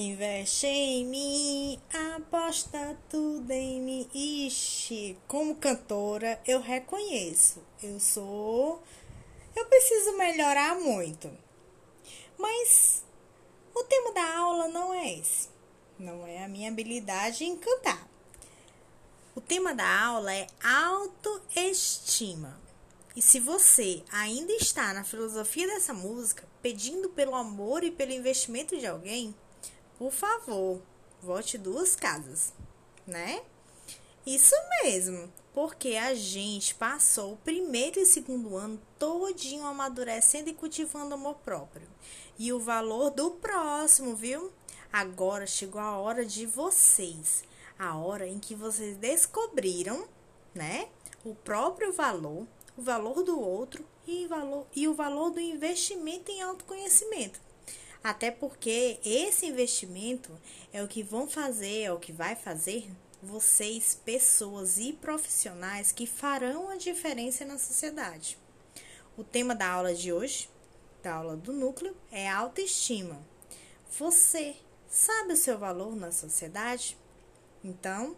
Investe em mim, aposta tudo em mim. Ixi, como cantora, eu reconheço. Eu sou. Eu preciso melhorar muito. Mas o tema da aula não é esse. Não é a minha habilidade em cantar. O tema da aula é autoestima. E se você ainda está na filosofia dessa música, pedindo pelo amor e pelo investimento de alguém, por favor, vote duas casas, né? Isso mesmo, porque a gente passou o primeiro e segundo ano todinho amadurecendo e cultivando amor próprio. E o valor do próximo, viu? Agora chegou a hora de vocês, a hora em que vocês descobriram, né, o próprio valor, o valor do outro e, valor, e o valor do investimento em autoconhecimento. Até porque esse investimento é o que vão fazer, é o que vai fazer vocês, pessoas e profissionais que farão a diferença na sociedade. O tema da aula de hoje, da aula do núcleo, é autoestima. Você sabe o seu valor na sociedade? Então,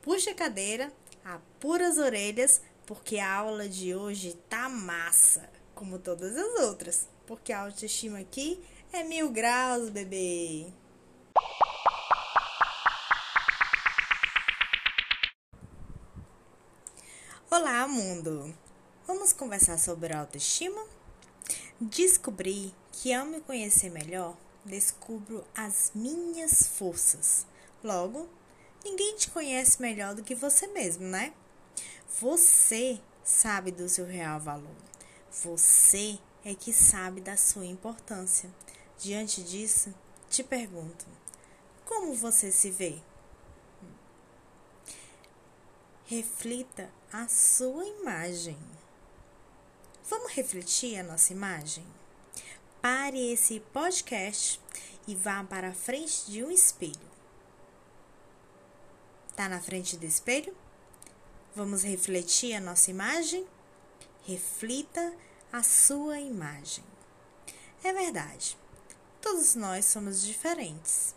puxe a cadeira, apura as orelhas, porque a aula de hoje tá massa, como todas as outras. Porque a autoestima aqui é mil graus, bebê. Olá, mundo! Vamos conversar sobre autoestima? Descobri que ao me conhecer melhor, descubro as minhas forças. Logo, ninguém te conhece melhor do que você mesmo, né? Você sabe do seu real valor. Você é que sabe da sua importância. Diante disso, te pergunto: como você se vê? Reflita a sua imagem. Vamos refletir a nossa imagem? Pare esse podcast e vá para a frente de um espelho. Tá na frente do espelho? Vamos refletir a nossa imagem? Reflita a sua imagem. É verdade. Todos nós somos diferentes.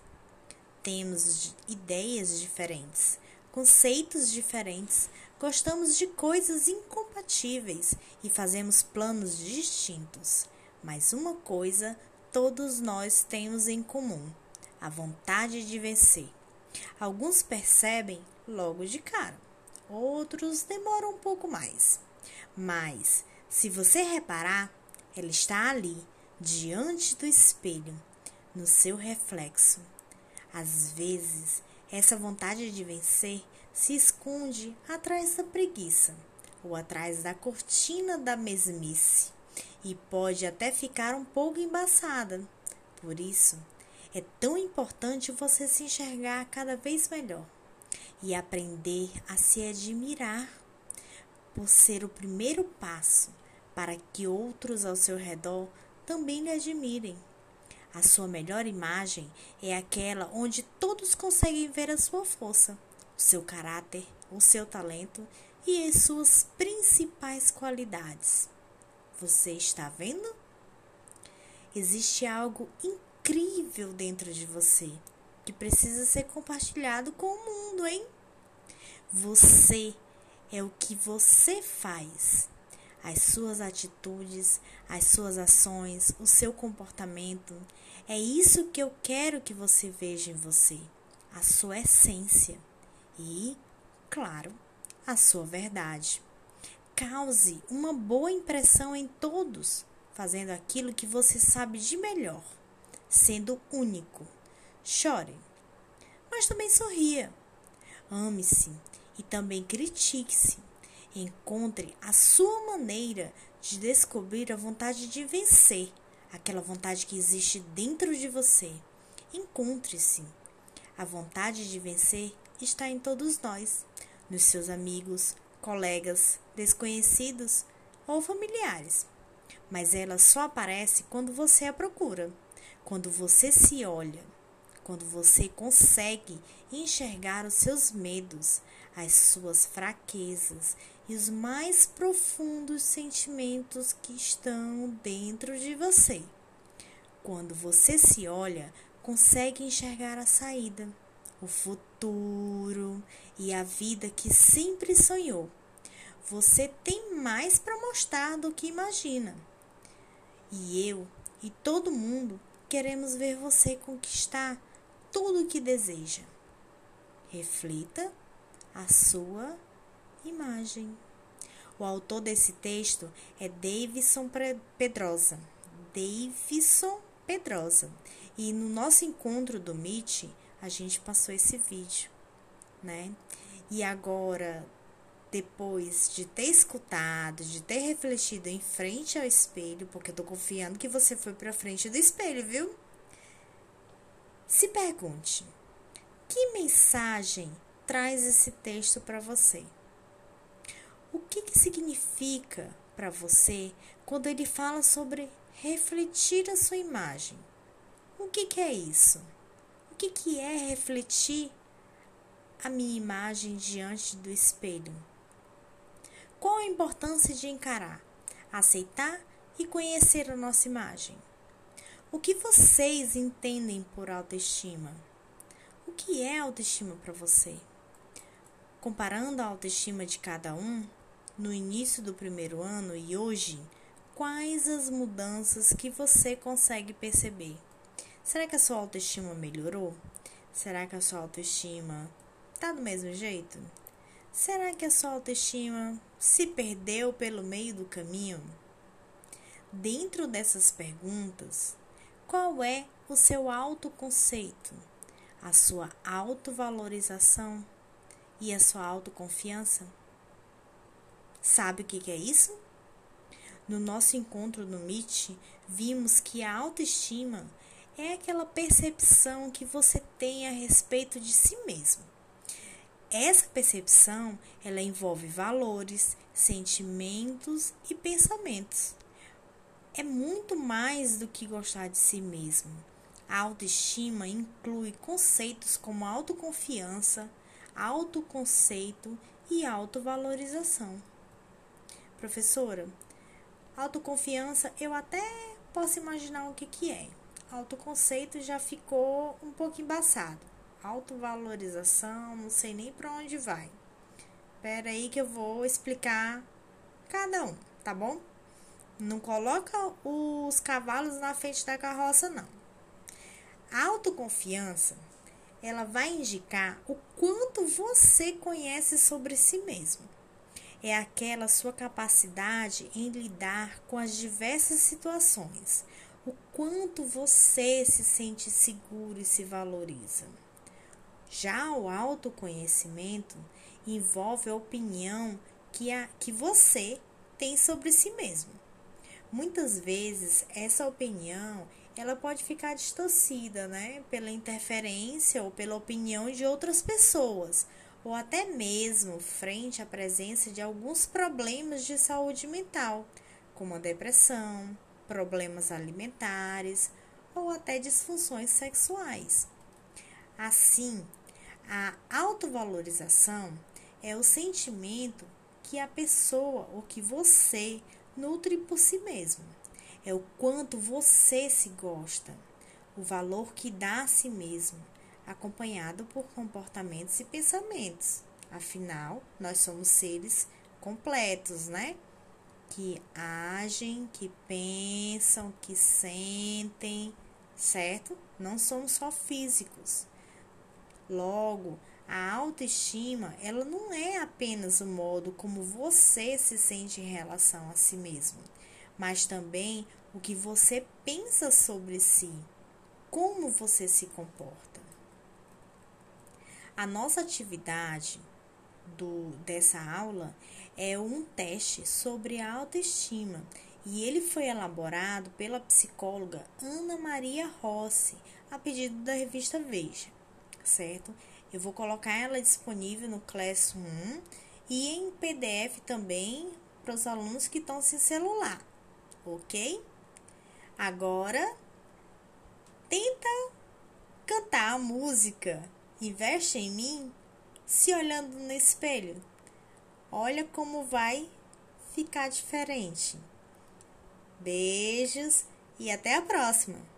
Temos ideias diferentes, conceitos diferentes, gostamos de coisas incompatíveis e fazemos planos distintos. Mas uma coisa todos nós temos em comum: a vontade de vencer. Alguns percebem logo de cara, outros demoram um pouco mais. Mas, se você reparar, ela está ali diante do espelho, no seu reflexo. Às vezes, essa vontade de vencer se esconde atrás da preguiça ou atrás da cortina da mesmice e pode até ficar um pouco embaçada. Por isso, é tão importante você se enxergar cada vez melhor e aprender a se admirar por ser o primeiro passo para que outros ao seu redor também lhe admirem. A sua melhor imagem é aquela onde todos conseguem ver a sua força, o seu caráter, o seu talento e as suas principais qualidades. Você está vendo? Existe algo incrível dentro de você que precisa ser compartilhado com o mundo, hein? Você é o que você faz as suas atitudes, as suas ações, o seu comportamento. É isso que eu quero que você veja em você, a sua essência e, claro, a sua verdade. Cause uma boa impressão em todos, fazendo aquilo que você sabe de melhor, sendo único. Chore, mas também sorria. Ame-se e também critique-se Encontre a sua maneira de descobrir a vontade de vencer, aquela vontade que existe dentro de você. Encontre-se. A vontade de vencer está em todos nós, nos seus amigos, colegas, desconhecidos ou familiares. Mas ela só aparece quando você a procura, quando você se olha, quando você consegue enxergar os seus medos, as suas fraquezas e os mais profundos sentimentos que estão dentro de você. Quando você se olha consegue enxergar a saída, o futuro e a vida que sempre sonhou. Você tem mais para mostrar do que imagina. E eu e todo mundo queremos ver você conquistar tudo o que deseja. Reflita a sua imagem. O autor desse texto é Davidson Pedrosa. Davidson Pedrosa. E no nosso encontro do Meet, a gente passou esse vídeo, né? E agora, depois de ter escutado, de ter refletido em frente ao espelho, porque eu tô confiando que você foi para frente do espelho, viu? Se pergunte: que mensagem traz esse texto para você? O que, que significa para você quando ele fala sobre refletir a sua imagem? O que, que é isso? O que, que é refletir a minha imagem diante do espelho? Qual a importância de encarar, aceitar e conhecer a nossa imagem? O que vocês entendem por autoestima? O que é autoestima para você? Comparando a autoestima de cada um, no início do primeiro ano e hoje, quais as mudanças que você consegue perceber? Será que a sua autoestima melhorou? Será que a sua autoestima tá do mesmo jeito? Será que a sua autoestima se perdeu pelo meio do caminho? Dentro dessas perguntas, qual é o seu autoconceito, a sua autovalorização e a sua autoconfiança? Sabe o que é isso? No nosso encontro no MIT, vimos que a autoestima é aquela percepção que você tem a respeito de si mesmo. Essa percepção, ela envolve valores, sentimentos e pensamentos. É muito mais do que gostar de si mesmo. A autoestima inclui conceitos como autoconfiança, autoconceito e autovalorização. Professora, autoconfiança eu até posso imaginar o que, que é. Autoconceito já ficou um pouco embaçado. Autovalorização, não sei nem para onde vai. Espera aí que eu vou explicar cada um, tá bom? Não coloca os cavalos na frente da carroça, não. A autoconfiança, ela vai indicar o quanto você conhece sobre si mesmo é aquela sua capacidade em lidar com as diversas situações, o quanto você se sente seguro e se valoriza. Já o autoconhecimento envolve a opinião que, a, que você tem sobre si mesmo. Muitas vezes essa opinião ela pode ficar distorcida, né, pela interferência ou pela opinião de outras pessoas, ou até mesmo frente à presença de alguns problemas de saúde mental, como a depressão, problemas alimentares ou até disfunções sexuais. Assim, a autovalorização é o sentimento que a pessoa ou que você nutre por si mesmo. É o quanto você se gosta, o valor que dá a si mesmo acompanhado por comportamentos e pensamentos. Afinal, nós somos seres completos, né? Que agem, que pensam, que sentem, certo? Não somos só físicos. Logo, a autoestima, ela não é apenas o modo como você se sente em relação a si mesmo, mas também o que você pensa sobre si, como você se comporta. A nossa atividade do, dessa aula é um teste sobre a autoestima e ele foi elaborado pela psicóloga Ana Maria Rossi, a pedido da revista Veja, certo? Eu vou colocar ela disponível no Classroom 1 e em PDF também para os alunos que estão sem celular, ok? Agora, tenta cantar a música Investe em mim se olhando no espelho. Olha como vai ficar diferente. Beijos e até a próxima!